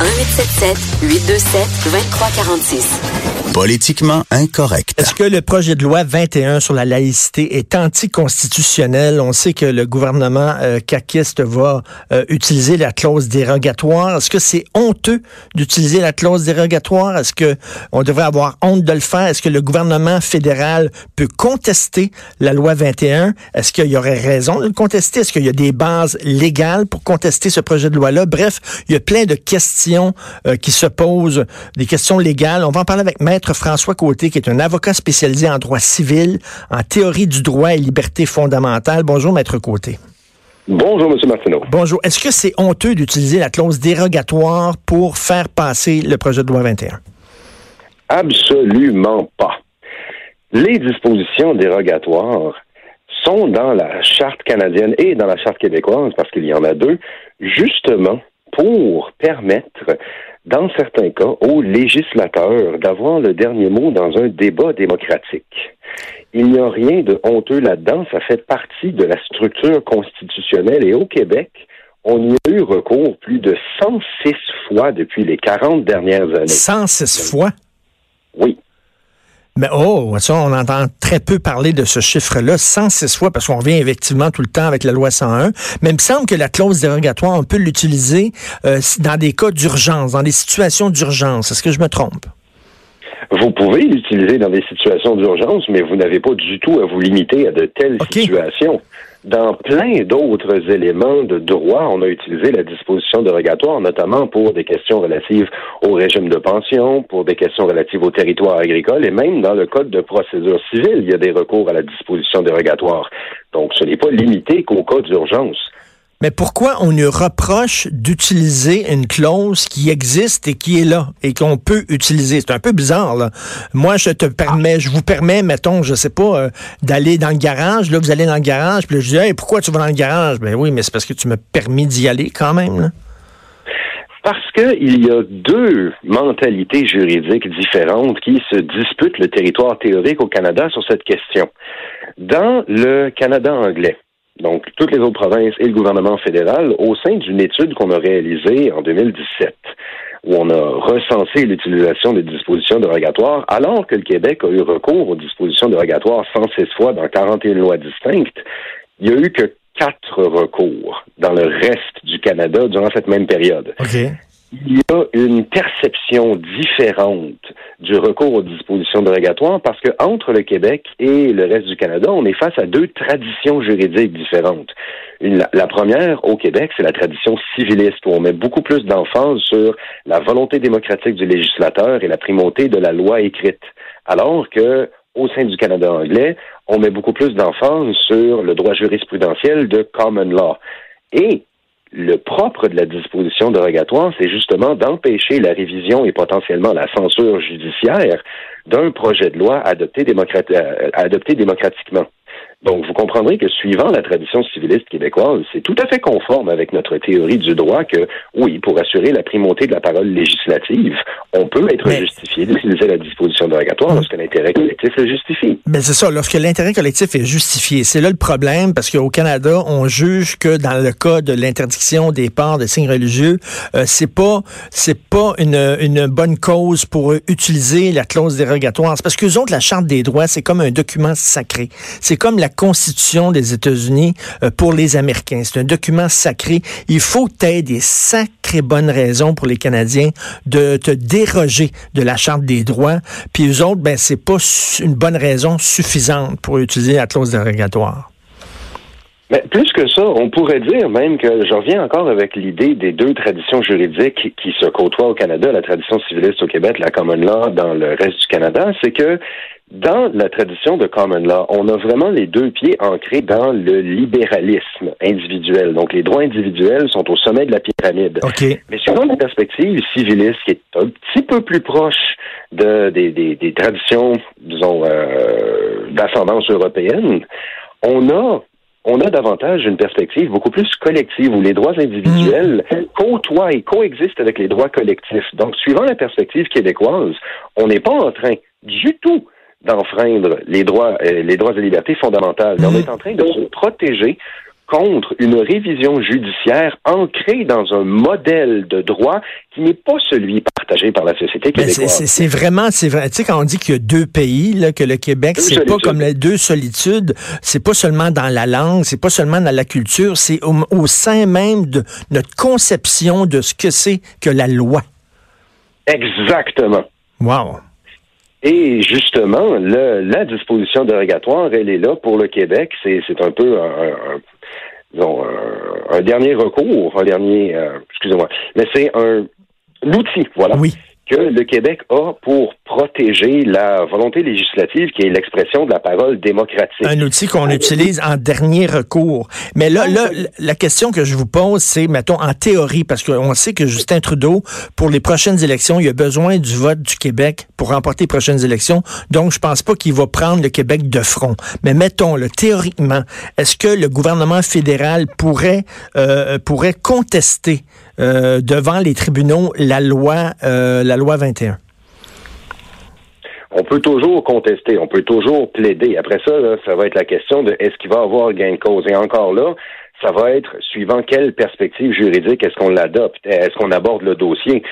1877 827 2346. Politiquement incorrect. Est-ce que le projet de loi 21 sur la laïcité est anticonstitutionnel? On sait que le gouvernement euh, caquiste va euh, utiliser la clause dérogatoire. Est-ce que c'est honteux d'utiliser la clause dérogatoire? Est-ce que on devrait avoir honte de le faire? Est-ce que le gouvernement fédéral peut contester la loi 21? Est-ce qu'il y aurait raison de le contester? Est-ce qu'il y a des bases légales pour contester ce projet de loi-là? Bref, il y a plein de questions euh, qui se posent, des questions légales. On va en parler avec Maître François Côté, qui est un avocat spécialisé en droit civil, en théorie du droit et liberté fondamentale. Bonjour, Maître Côté. Bonjour, M. Martineau. Bonjour. Est-ce que c'est honteux d'utiliser la clause dérogatoire pour faire passer le projet de loi 21? Absolument pas. Les dispositions dérogatoires sont dans la charte canadienne et dans la charte québécoise, parce qu'il y en a deux, justement pour permettre dans certains cas, aux législateurs d'avoir le dernier mot dans un débat démocratique. Il n'y a rien de honteux là-dedans, ça fait partie de la structure constitutionnelle et au Québec, on y a eu recours plus de 106 fois depuis les 40 dernières années. 106 fois? Oui. Mais oh, ça, on entend très peu parler de ce chiffre-là, 106 fois, parce qu'on revient effectivement tout le temps avec la loi 101. Mais il me semble que la clause dérogatoire, on peut l'utiliser euh, dans des cas d'urgence, dans des situations d'urgence. Est-ce que je me trompe? Vous pouvez l'utiliser dans des situations d'urgence, mais vous n'avez pas du tout à vous limiter à de telles situations. Dans plein d'autres éléments de droit, on a utilisé la disposition dérogatoire, notamment pour des questions relatives au régime de pension, pour des questions relatives au territoire agricole, et même dans le code de procédure civile, il y a des recours à la disposition dérogatoire. Donc, ce n'est pas limité qu'au cas d'urgence. Mais pourquoi on nous reproche d'utiliser une clause qui existe et qui est là et qu'on peut utiliser? C'est un peu bizarre, là. Moi, je te permets, je vous permets, mettons, je sais pas, euh, d'aller dans le garage. Là, vous allez dans le garage, puis là, je dis, hey, pourquoi tu vas dans le garage? Ben oui, mais c'est parce que tu m'as permis d'y aller quand même, là. Parce qu'il y a deux mentalités juridiques différentes qui se disputent le territoire théorique au Canada sur cette question. Dans le Canada anglais, donc toutes les autres provinces et le gouvernement fédéral, au sein d'une étude qu'on a réalisée en 2017, où on a recensé l'utilisation des dispositions dérogatoires, alors que le Québec a eu recours aux dispositions dérogatoires 106 fois dans 41 lois distinctes, il n'y a eu que quatre recours dans le reste du Canada durant cette même période il y a une perception différente du recours aux dispositions dérogatoires parce que entre le Québec et le reste du Canada, on est face à deux traditions juridiques différentes. la, première, au Québec, c'est la tradition civiliste, où on met beaucoup plus d'emphase sur la volonté démocratique du législateur et la primauté de la loi écrite. Alors que, au sein du Canada anglais, on met beaucoup plus d'emphase sur le droit jurisprudentiel de common law. Et le propre de la disposition dérogatoire, c'est justement d'empêcher la révision et potentiellement la censure judiciaire d'un projet de loi adopté, euh, adopté démocratiquement. Donc, vous comprendrez que suivant la tradition civiliste québécoise, c'est tout à fait conforme avec notre théorie du droit que, oui, pour assurer la primauté de la parole législative, on peut être justifié d'utiliser la disposition dérogatoire lorsque l'intérêt collectif le justifie. Mais c'est ça, lorsque l'intérêt collectif est justifié. C'est là le problème, parce qu'au Canada, on juge que dans le cas de l'interdiction des ports de signes religieux, euh, c'est pas c'est pas une, une bonne cause pour utiliser la clause dérogatoire. C'est parce que autres, la Charte des droits, c'est comme un document sacré. C'est comme la Constitution des États-Unis euh, pour les Américains. C'est un document sacré. Il faut tu des sacrées bonnes raisons pour les Canadiens de te déroger de la Charte des droits. Puis eux autres, ben, c'est pas une bonne raison suffisante pour utiliser la clause dérogatoire. Mais plus que ça, on pourrait dire même que je reviens encore avec l'idée des deux traditions juridiques qui se côtoient au Canada, la tradition civiliste au Québec, la common law dans le reste du Canada, c'est que dans la tradition de common law, on a vraiment les deux pieds ancrés dans le libéralisme individuel. Donc, les droits individuels sont au sommet de la pyramide. Mais selon la perspective civiliste, qui est un petit peu plus proche de, des, traditions, disons, euh, d'ascendance européenne, on a on a davantage une perspective beaucoup plus collective où les droits individuels mmh. côtoient et coexistent avec les droits collectifs. Donc, suivant la perspective québécoise, on n'est pas en train du tout d'enfreindre les droits, euh, les droits et libertés fondamentales. Mais on est en train de se protéger contre une révision judiciaire ancrée dans un modèle de droit qui n'est pas celui partagé par la société québécoise. c'est- vraiment, c'est vrai. Tu sais, quand on dit qu'il y a deux pays, là, que le Québec, c'est pas comme les deux solitudes, c'est pas seulement dans la langue, c'est pas seulement dans la culture, c'est au, au sein même de notre conception de ce que c'est que la loi. Exactement. Wow. Et justement, le- la disposition dérogatoire, elle est là pour le Québec. C'est un peu un, un- disons, un- un dernier recours, un dernier, euh, excusez-moi, mais c'est un outil, voilà, Oui. Que le Québec a pour protéger la volonté législative qui est l'expression de la parole démocratique. Un outil qu'on utilise en dernier recours. Mais là, là, la question que je vous pose, c'est, mettons, en théorie, parce qu'on sait que Justin Trudeau, pour les prochaines élections, il a besoin du vote du Québec pour remporter les prochaines élections. Donc, je pense pas qu'il va prendre le Québec de front. Mais mettons, le théoriquement, est-ce que le gouvernement fédéral pourrait, euh, pourrait contester euh, devant les tribunaux la loi, euh, la loi 21? On peut toujours contester, on peut toujours plaider. Après ça, ça va être la question de est-ce qu'il va avoir gain de cause. Et encore là, ça va être suivant quelle perspective juridique est-ce qu'on l'adopte, est-ce qu'on aborde le dossier.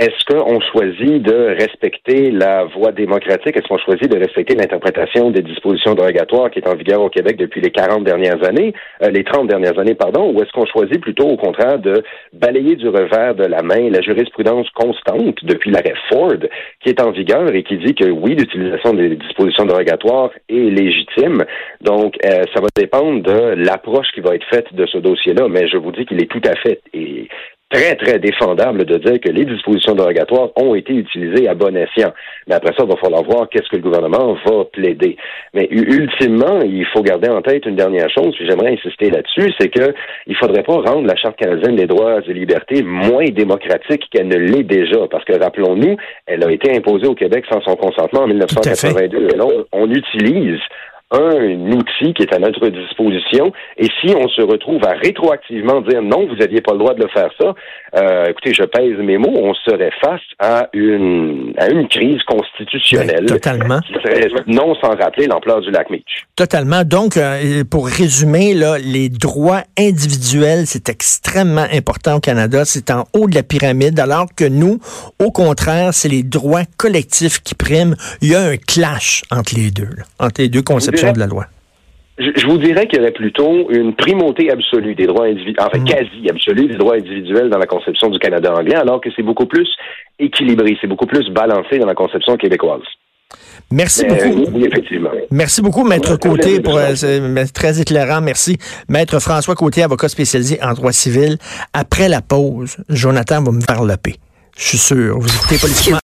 Est-ce qu'on choisit de respecter la voie démocratique? Est-ce qu'on choisit de respecter l'interprétation des dispositions dérogatoires qui est en vigueur au Québec depuis les 40 dernières années, euh, les 30 dernières années, pardon, ou est-ce qu'on choisit plutôt au contraire de balayer du revers de la main la jurisprudence constante depuis l'arrêt Ford qui est en vigueur et qui dit que oui, l'utilisation des dispositions dérogatoires est légitime? Donc, euh, ça va dépendre de l'approche qui va être faite de ce dossier-là, mais je vous dis qu'il est tout à fait et très, très défendable de dire que les dispositions dérogatoires ont été utilisées à bon escient. Mais après ça, il va falloir voir qu'est-ce que le gouvernement va plaider. Mais ultimement, il faut garder en tête une dernière chose, puis j'aimerais insister là-dessus, c'est que il faudrait pas rendre la Charte canadienne des droits et libertés moins démocratique qu'elle ne l'est déjà. Parce que, rappelons-nous, elle a été imposée au Québec sans son consentement en 1982. Et là, on, on utilise un outil qui est à notre disposition. Et si on se retrouve à rétroactivement dire non, vous n'aviez pas le droit de le faire ça, euh, écoutez, je pèse mes mots, on serait face à une à une crise constitutionnelle. Ben, totalement. Qui serait non sans rappeler l'ampleur du lac Meach. Totalement. Donc, euh, pour résumer, là, les droits individuels, c'est extrêmement important au Canada. C'est en haut de la pyramide, alors que nous, au contraire, c'est les droits collectifs qui priment. Il y a un clash entre les deux, là, entre les deux conceptions de la loi. Je, je vous dirais qu'il y aurait plutôt une primauté absolue des droits individuels, enfin quasi absolue des droits individuels dans la conception du Canada anglais, alors que c'est beaucoup plus équilibré, c'est beaucoup plus balancé dans la conception québécoise. Merci Mais, beaucoup. euh, oui, effectivement. Merci beaucoup, Maître Côté, pour euh, très éclairant. Merci. Maître François Côté, avocat spécialisé en droit civil. Après la pause, Jonathan va me faire le paix. Je suis sûr. Vous écoutez politiquement.